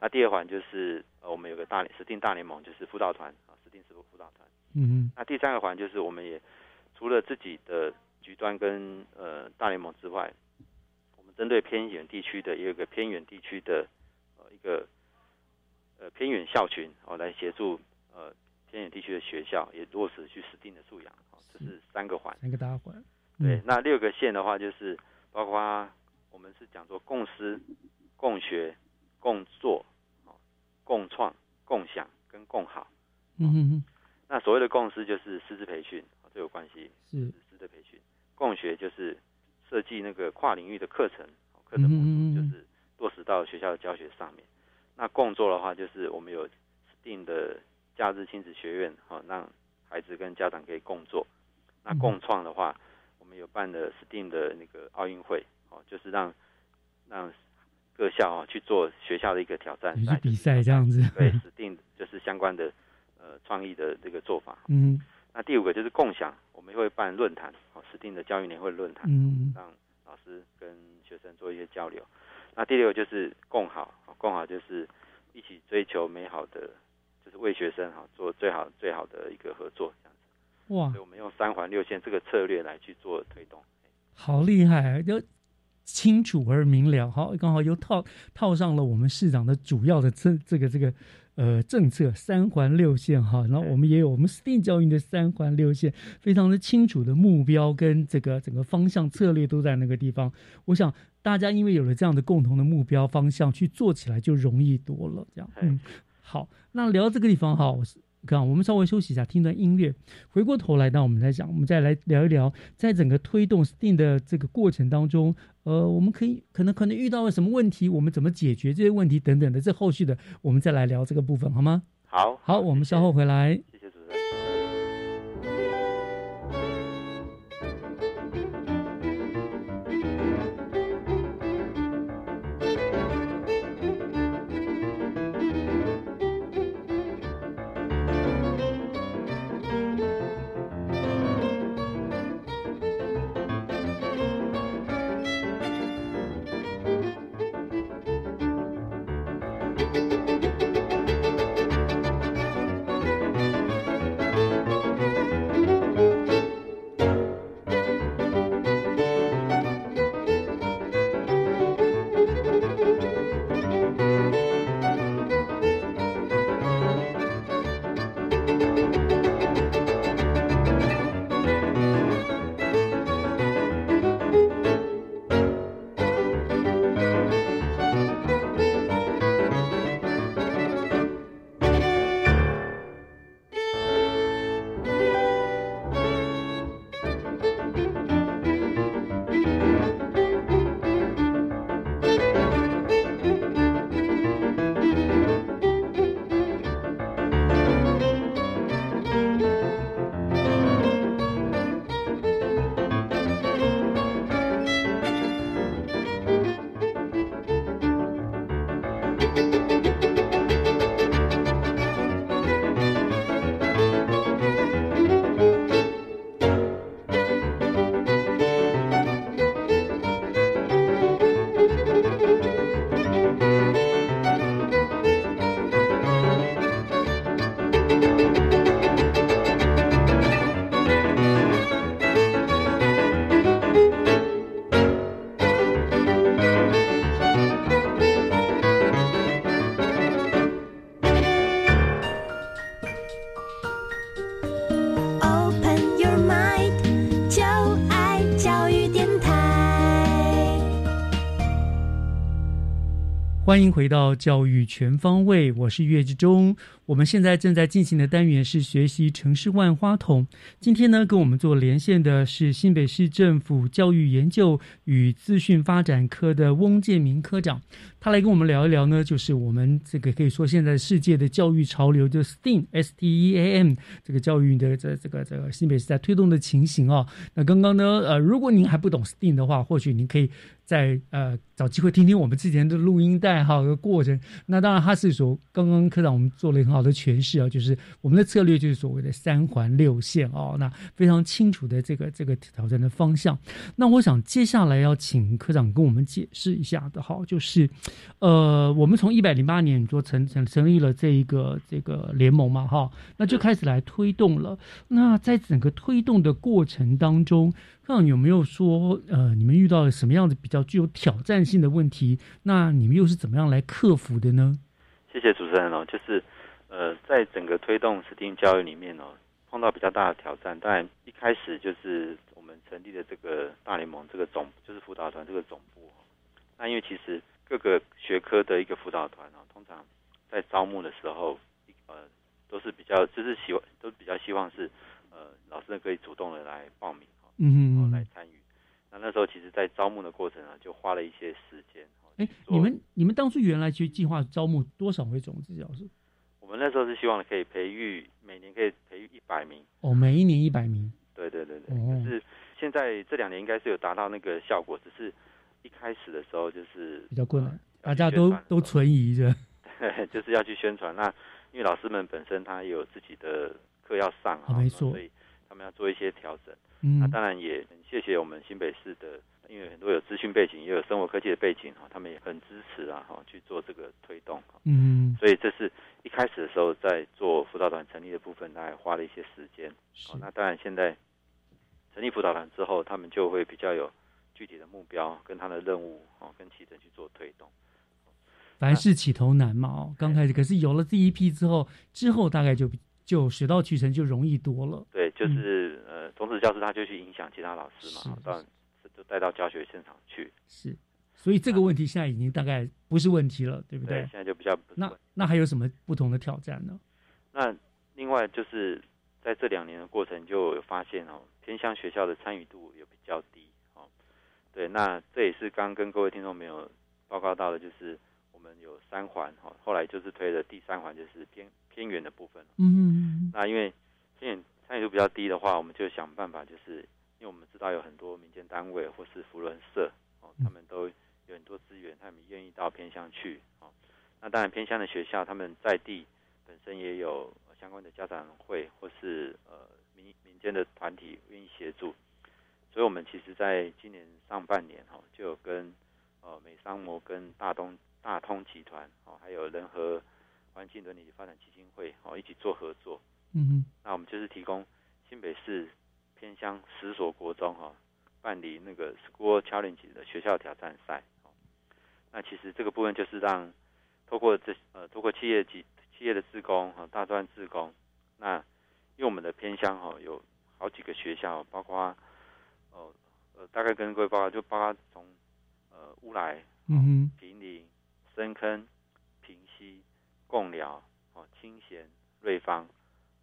那第二环就是呃我们有个大 STEAM 大联盟，就是辅导团啊，STEAM 师傅辅导团。嗯那第三个环就是我们也除了自己的局端跟呃大联盟之外，我们针对偏远地区的也有个偏远地区的呃一个。呃，偏远校群哦，来协助呃偏远地区的学校也落实去实定的素养，哦，这是三个环，三个大环。对，那六个线的话，就是包括我们是讲说共思、共学、共做、哦、共创、共享跟共好。嗯哼哼。那所谓的共思就是师资培训，这有关系。是师资培训。共学就是设计那个跨领域的课程，课程模组就是落实到学校的教学上面。那共作的话，就是我们有定的假日亲子学院，好让孩子跟家长可以共作。那共创的话，我们有办的定的那个奥运会，哦，就是让让各校啊去做学校的一个挑战赛比赛这样子。对，定就是相关的呃创意的这个做法。嗯。那第五个就是共享，我们会办论坛，哦，定的教育年会论坛，嗯，让老师跟学生做一些交流。那第六个就是共好，共好就是一起追求美好的，就是为学生哈做最好最好的一个合作这样子。哇！所以我们用三环六线这个策略来去做推动。好厉害，就清楚而明了。好，刚好又套套上了我们市长的主要的这这个这个。呃，政策三环六线哈，然后我们也有我们 STEAM 教育的三环六线，非常的清楚的目标跟这个整个方向策略都在那个地方。我想大家因为有了这样的共同的目标方向去做起来就容易多了。这样，嗯，好，那聊到这个地方哈，我是。刚，我们稍微休息一下，听段音乐。回过头来，那我们再讲，我们再来聊一聊，在整个推动 STEAM 的这个过程当中，呃，我们可以可能可能遇到了什么问题，我们怎么解决这些问题等等的，这后续的，我们再来聊这个部分，好吗？好，好，我们稍后回来。欢迎回到教育全方位，我是岳志忠。我们现在正在进行的单元是学习城市万花筒。今天呢，跟我们做连线的是新北市政府教育研究与资讯发展科的翁建明科长。他来跟我们聊一聊呢，就是我们这个可以说现在世界的教育潮流，就 STEAM，S T E A M 这个教育的这这个这个新北市在推动的情形啊。那刚刚呢，呃，如果您还不懂 STEAM 的话，或许您可以在呃找机会听听我们之前的录音带哈个过程。那当然，他是说刚刚科长我们做了很好的诠释啊，就是我们的策略就是所谓的三环六线哦，那非常清楚的这个这个挑战的方向。那我想接下来要请科长跟我们解释一下的哈，就是。呃，我们从一百零八年做成成成立了这一个这个联盟嘛，哈，那就开始来推动了。那在整个推动的过程当中，看有没有说，呃，你们遇到了什么样的比较具有挑战性的问题？那你们又是怎么样来克服的呢？谢谢主持人哦，就是呃，在整个推动 STEAM 教育里面哦，碰到比较大的挑战。当然，一开始就是我们成立的这个大联盟这个总，就是辅导团这个总部。那因为其实。各个学科的一个辅导团哦，通常在招募的时候，呃，都是比较就是希望都比较希望是呃老师可以主动的来报名哦，嗯，来参与。那那时候其实，在招募的过程啊，就花了一些时间。哎，你们你们当初原来去计划招募多少位种子教师？我们那时候是希望可以培育每年可以培育一百名。哦，每一年一百名。对对对对。可是现在这两年应该是有达到那个效果，只是。一开始的时候就是比较困难，大家都都存疑着，就是要去宣传。那因为老师们本身他也有自己的课要上啊，没错，所以他们要做一些调整。嗯，那当然也很谢谢我们新北市的，因为很多有资讯背景，也有生活科技的背景哈，他们也很支持啊哈去做这个推动。嗯，所以这是一开始的时候在做辅导团成立的部分，大概花了一些时间。好，那当然现在成立辅导团之后，他们就会比较有。具体的目标跟他的任务哦，跟起程去做推动。凡事起头难嘛哦，刚开始可是有了第一批之后，之后大概就就水到渠成，就容易多了。对，就是呃，种子教师他就去影响其他老师嘛，当然就带到教学现场去。是，所以这个问题现在已经大概不是问题了，对不对？现在就比较那那还有什么不同的挑战呢？那另外就是在这两年的过程，就有发现哦，偏向学校的参与度也比较低。对，那这也是刚跟各位听众朋友报告到的，就是我们有三环哈，后来就是推的第三环，就是偏偏远的部分。嗯嗯，那因为偏远参与度比较低的话，我们就想办法，就是因为我们知道有很多民间单位或是福伦社哦，他们都有很多资源，他们愿意到偏乡去哦。那当然偏乡的学校，他们在地本身也有相关的家长会或是呃民民间的团体愿意协助。所以，我们其实在今年上半年哈，就有跟呃美商摩跟大东大通集团哦，还有人和环境伦理发展基金会哦一起做合作。嗯哼。那我们就是提供新北市偏乡十所国中哈办理那个 School Challenge 的学校挑战赛。那其实这个部分就是让透过这呃透过企业级企业的职工和大专职工，那因为我们的偏乡哈有好几个学校，包括呃呃大概跟各位报告，就包括从呃乌来、嗯平林、深坑、平溪、贡寮、哦清贤、瑞芳、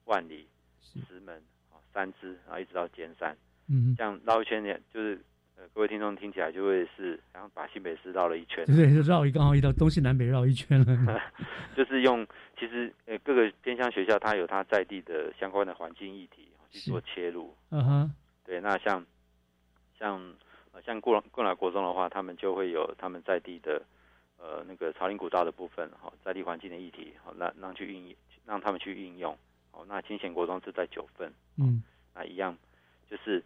万里、石门、哦三支，然后一直到尖山，嗯，这样绕一圈呢，就是呃各位听众听起来就会是，然后把新北市绕了一圈，对就，绕一刚好一到东西南北绕一圈了，就是用其实呃各个偏乡学校它有它在地的相关的环境议题去做切入，嗯哼，对，那像像呃像过过来国中的话，他们就会有他们在地的呃那个朝林古道的部分，哈、在地环境的议题，好、让让去运让他们去运用，哦，那清贤国中是在九份，嗯，那一样就是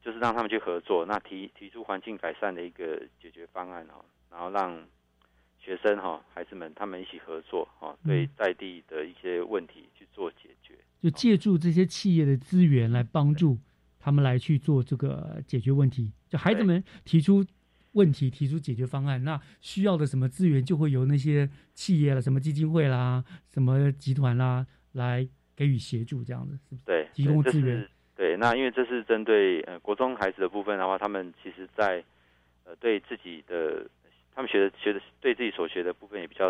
就是让他们去合作，那提提出环境改善的一个解决方案哦、然后让学生哈、孩子们他们一起合作哈、对在地的一些问题去做解决。就借助这些企业的资源来帮助他们来去做这个解决问题。就孩子们提出问题，提出解决方案，那需要的什么资源就会由那些企业了、什么基金会啦、什么集团啦来给予协助，这样子是不是？对，提供对资源。。对，那因为这是针对呃国中孩子的部分的话，他们其实在呃对自己的他们学的学的对自己所学的部分也比较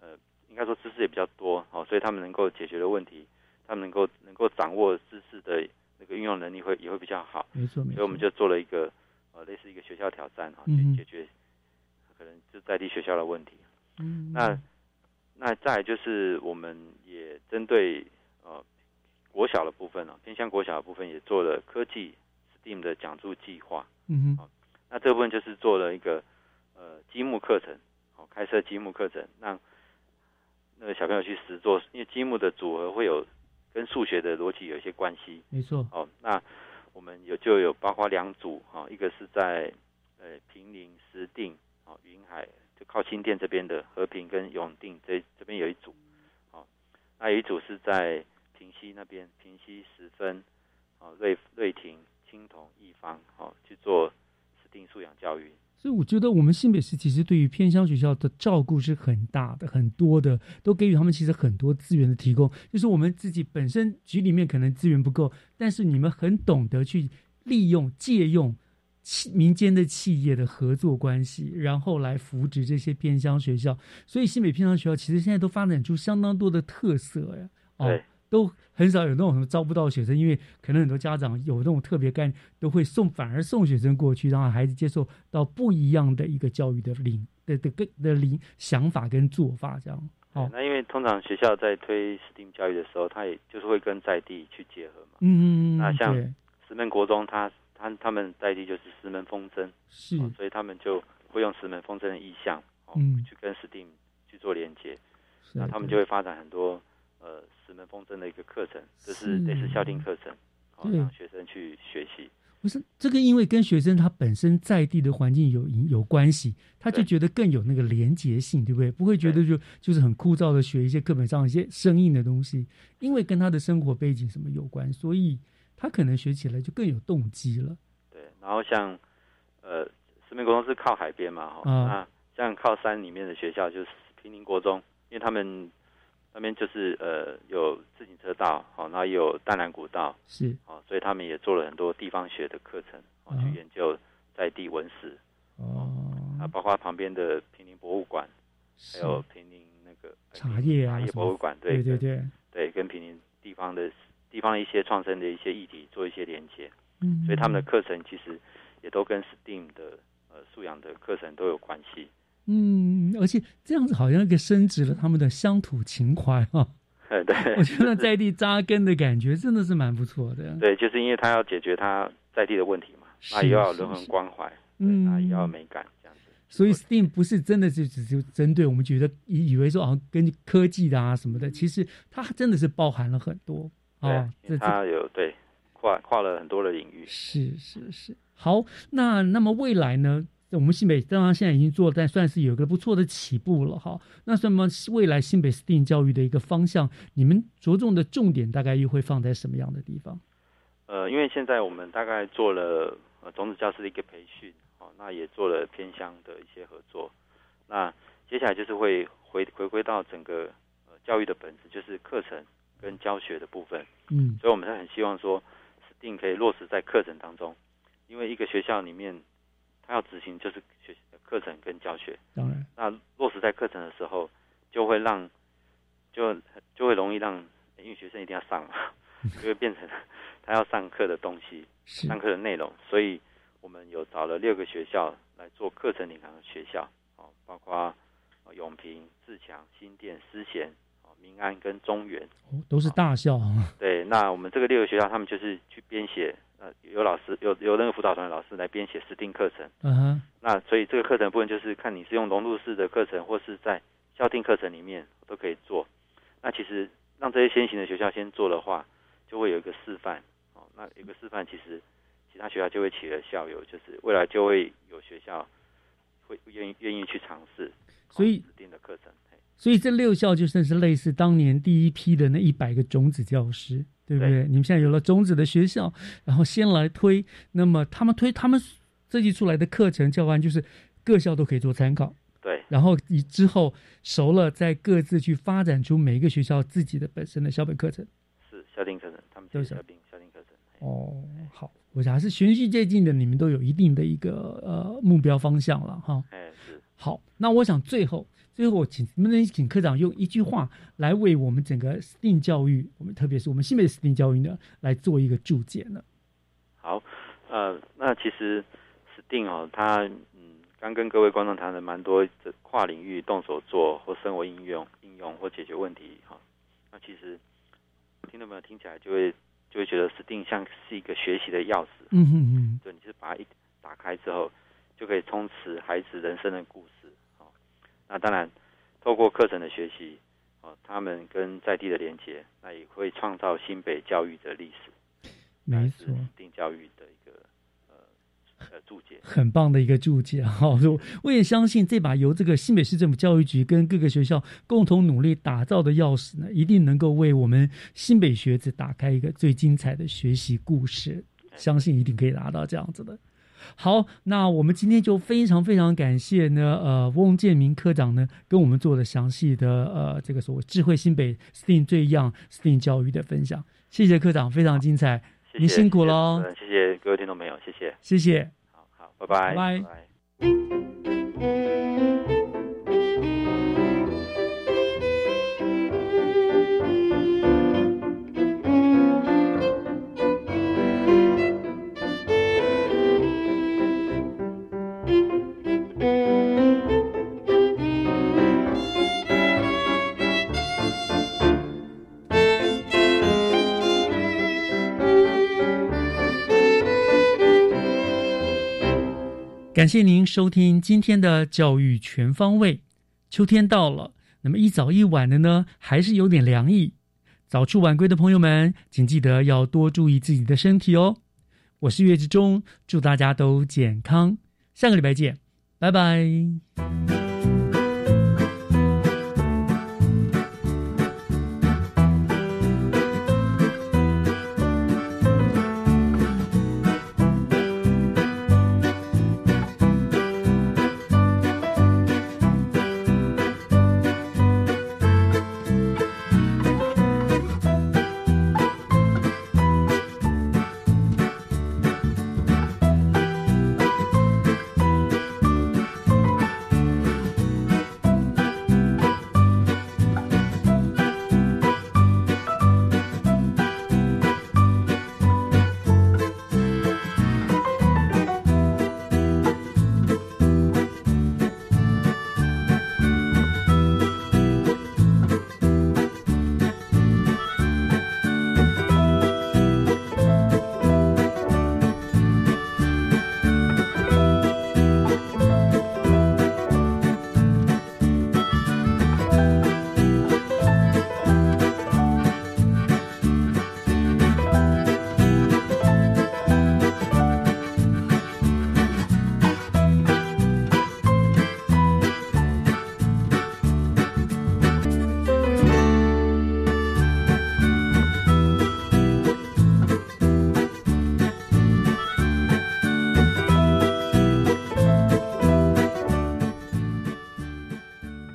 呃应该说知识也比较多哦，所以他们能够解决的问题，他们能够能够掌握知识的那个运用能力会也会比较好。没错没错所以我们就做了一个呃类似一个学校挑战哈，嗯去解决可能就在地学校的问题。嗯，那那再就是我们也针对呃国小的部分呢、偏向国小的部分也做了科技 STEAM 的讲座计划。嗯哼，那这部分就是做了一个呃积木课程，哦，开设积木课程，让那个小朋友去实做，因为积木的组合会有跟数学的逻辑有一些关系。没错。哦，那我们有就有包括两组哈、哦，一个是在呃平林、石定、哦云海，就靠新店这边的和平跟永定这这边有一组，哦，那有一组是在平西那边，平西十分，哦瑞瑞亭、青铜、一方，哦去做指定素养教育。所以我觉得我们新北市其实对于偏乡学校的照顾是很大的、很多的，都给予他们其实很多资源的提供。就是我们自己本身局里面可能资源不够，但是你们很懂得去利用、借用企民间的企业的合作关系，然后来扶植这些偏乡学校。所以新北偏乡学校其实现在都发展出相当多的特色呀。哦对。都很少有那种什么招不到学生，因为可能很多家长有那种特别概念，都会送反而送学生过去，让孩子接受到不一样的一个教育的领的的的的领想法跟做法，这样。哦，那因为通常学校在推 STEAM 教育的时候，他也就是会跟在地去结合嘛。嗯嗯嗯。那像对石门国中，他，他他们在地就是石门风筝，是哦所以他们就会用石门风筝的意象，哦，嗯去跟 STEAM 去做连接，是那他们就会发展很多呃石门风筝的一个课程，这是类似校定课程，好，让学生去学习。不是这个，因为跟学生他本身在地的环境有有关系，他就觉得更有那个连结性，对不对？不会觉得就就是很枯燥的学一些课本上一些生硬的东西，因为跟他的生活背景什么有关，所以他可能学起来就更有动机了。对，然后像呃石门国中是靠海边嘛，哈、像靠山里面的学校就是平林国中，因为他们那边就是呃有自行车道，好、然后也有淡蓝古道，是。哦，所以他们也做了很多地方学的课程，哦，啊去研究在地文史，哦，啊，包括旁边的平林博物馆，还有平林那个茶叶啊茶叶博物馆，对对跟对，对，跟平林地方的地方一些创生的一些议题做一些连接，嗯。所以他们的课程其实也都跟 STEAM 的呃素养的课程都有关系。嗯，而且这样子好像一个升值了他们的乡土情怀哈、呃，对，我觉得在地扎根的感觉真的是蛮不错的。对，就是因为他要解决他在地的问题嘛，那也要人文关怀，嗯，那也要美感这样子。所以 STEAM 不是真的是只是针对我们觉得以以为说好像跟科技的啊什么的，其实它真的是包含了很多对，啊。因为他有对跨跨了很多的领域。是是是，好，那那么未来呢？我们新北当然现在已经做，但算是有一个不错的起步了哈。那什么未来新北 STEAM 教育的一个方向，你们着重的重点大概又会放在什么样的地方？呃，因为现在我们大概做了呃种子教师的一个培训，哦，那也做了偏乡的一些合作。那接下来就是会回回归到整个呃教育的本质，就是课程，跟教学的部分。嗯，所以我们是很希望说，STEAM 可以落实在课程当中，因为一个学校里面，它要执行就是学课程跟教学。当然，那落实在课程的时候，就会让就就会容易让，因为学生一定要上嘛，就会变成 他要上课的东西，上课的内容。所以我们有找了六个学校来做课程领航的学校，哦，包括永平、自强、新店、思贤、哦民安跟中原，哦，都是大校。对，那我们这个六个学校，他们就是去编写，呃，有老师有有那个辅导团的老师来编写实定课程。嗯哼。那所以这个课程部分就是看你是用融入式的课程，或是在校定课程里面都可以做。那其实让这些先行的学校先做的话，就会有一个示范。哦，那有个示范，其实其他学校就会起了效尤，就是未来就会有学校会愿意愿意去尝试。所以指定的课程。所以这六校就算是类似当年第一批的那一百个种子教师，对不对？你们现在有了种子的学校，然后先来推，那么他们推他们设计出来的课程教案，就是各校都可以做参考。对，然后你之后熟了，再各自去发展出每一个学校自己的本身的校本课程。是校定课程，他们都是校定校定课程。哦，好，我想还是循序渐进的，你们都有一定的一个呃目标方向了哈。哎，是。好，那我想最后。最后，我请能不能请科长用一句话来为我们整个 STEAM 教育，我们特别是我们新北 STEAM 教育呢，来做一个注解呢？好，呃，那其实 STEAM 哦，它嗯，刚跟各位观众谈了蛮多这跨领域动手做或生活应用、应用或解决问题哈。那其实听众朋友听起来就会就会觉得 STEAM 像是一个学习的钥匙，嗯嗯嗯，对，你是把它一打开之后，就可以充实孩子人生的故事。那当然，透过课程的学习，哦，他们跟在地的连接，那也会创造新北教育的历史。没错，定教育的一个呃呃注解，很棒的一个注解 哈。我也相信这把由这个新北市政府教育局跟各个学校共同努力打造的钥匙呢，一定能够为我们新北学子打开一个最精彩的学习故事。相信一定可以达到这样子的。好，那我们今天就非常非常感谢呢，呃，翁建明科长呢跟我们做了详细的呃这个所谓智慧新北 STEAM 最样 STEAM 教育的分享，谢谢科长，非常精彩，您辛苦喽，谢谢各位听众朋友，谢谢，谢谢，好好，拜拜，拜拜。感谢您收听今天的教育全方位。秋天到了，那么一早一晚的呢，还是有点凉意。早出晚归的朋友们，请记得要多注意自己的身体哦。我是月之中，祝大家都健康。下个礼拜见，拜拜。